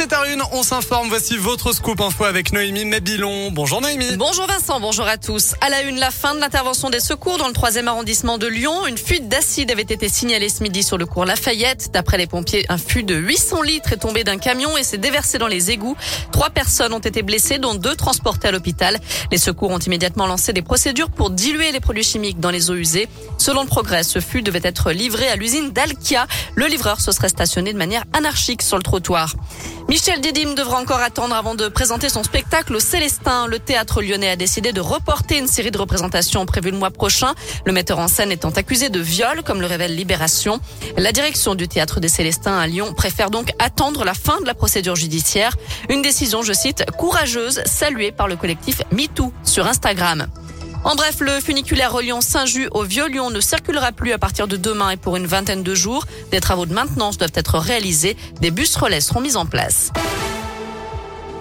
7h01, on s'informe. Voici votre scoop info avec Noémie Mabilon. Bonjour Noémie. Bonjour Vincent, bonjour à tous. À la une, la fin de l'intervention des secours dans le 3 arrondissement de Lyon. Une fuite d'acide avait été signalée ce midi sur le cours Lafayette. D'après les pompiers, un fût de 800 litres est tombé d'un camion et s'est déversé dans les égouts. Trois personnes ont été blessées, dont deux transportées à l'hôpital. Les secours ont immédiatement lancé des procédures pour diluer les produits chimiques dans les eaux usées. Selon le progrès, ce fût devait être livré à l'usine d'Alkia. Le livreur se serait stationné de manière anarchique sur le trottoir. Michel Didim devra encore attendre avant de présenter son spectacle au Célestin. Le théâtre lyonnais a décidé de reporter une série de représentations prévues le mois prochain. Le metteur en scène étant accusé de viol, comme le révèle Libération. La direction du théâtre des Célestins à Lyon préfère donc attendre la fin de la procédure judiciaire. Une décision, je cite, courageuse, saluée par le collectif MeToo sur Instagram. En bref, le funiculaire reliant Saint-Just au Vieux-Lyon ne circulera plus à partir de demain et pour une vingtaine de jours. Des travaux de maintenance doivent être réalisés. Des bus relais seront mis en place.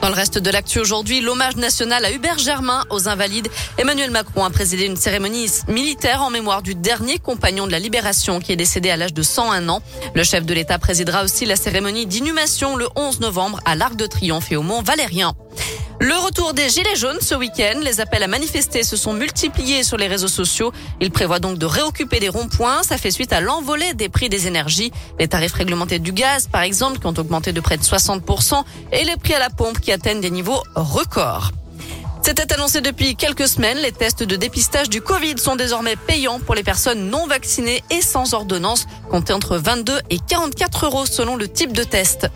Dans le reste de l'actu aujourd'hui, l'hommage national à Hubert Germain aux Invalides. Emmanuel Macron a présidé une cérémonie militaire en mémoire du dernier compagnon de la Libération qui est décédé à l'âge de 101 ans. Le chef de l'État présidera aussi la cérémonie d'inhumation le 11 novembre à l'Arc de Triomphe et au Mont Valérien. Le retour des Gilets jaunes ce week-end. Les appels à manifester se sont multipliés sur les réseaux sociaux. Ils prévoient donc de réoccuper des ronds-points. Ça fait suite à l'envolée des prix des énergies. Les tarifs réglementés du gaz, par exemple, qui ont augmenté de près de 60% et les prix à la pompe qui atteignent des niveaux records. C'était annoncé depuis quelques semaines. Les tests de dépistage du Covid sont désormais payants pour les personnes non vaccinées et sans ordonnance, comptés entre 22 et 44 euros selon le type de test.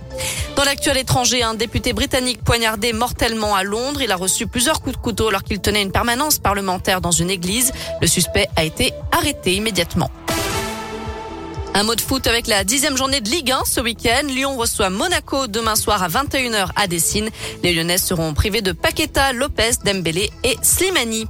Dans l'actuel étranger, un député britannique poignardé mortellement à Londres. Il a reçu plusieurs coups de couteau alors qu'il tenait une permanence parlementaire dans une église. Le suspect a été arrêté immédiatement. Un mot de foot avec la dixième journée de Ligue 1 ce week-end. Lyon reçoit Monaco demain soir à 21h à Dessine. Les Lyonnais seront privés de Paqueta, Lopez, Dembélé et Slimani.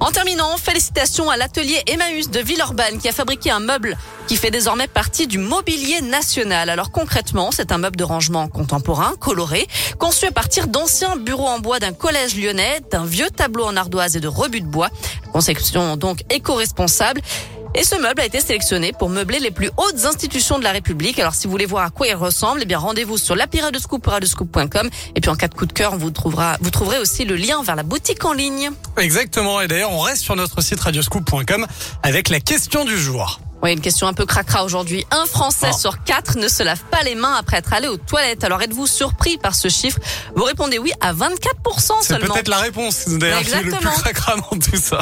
En terminant, félicitations à l'atelier Emmaüs de Villeurbanne qui a fabriqué un meuble qui fait désormais partie du mobilier national. Alors concrètement, c'est un meuble de rangement contemporain, coloré, conçu à partir d'anciens bureaux en bois d'un collège lyonnais, d'un vieux tableau en ardoise et de rebuts de bois. Conception donc éco-responsable. Et ce meuble a été sélectionné pour meubler les plus hautes institutions de la République. Alors si vous voulez voir à quoi il ressemble, eh bien rendez-vous sur l'appli de Scoop, radescoop.com. Et puis en cas de coup de cœur, vous, trouvera, vous trouverez aussi le lien vers la boutique en ligne. Exactement. Et d'ailleurs, on reste sur notre site radioscoop.com avec la question du jour. Oui, une question un peu cracra aujourd'hui. Un Français oh. sur quatre ne se lave pas les mains après être allé aux toilettes. Alors êtes-vous surpris par ce chiffre? Vous répondez oui à 24% seulement. C'est peut-être la réponse d'ailleurs le plus cracra dans tout ça.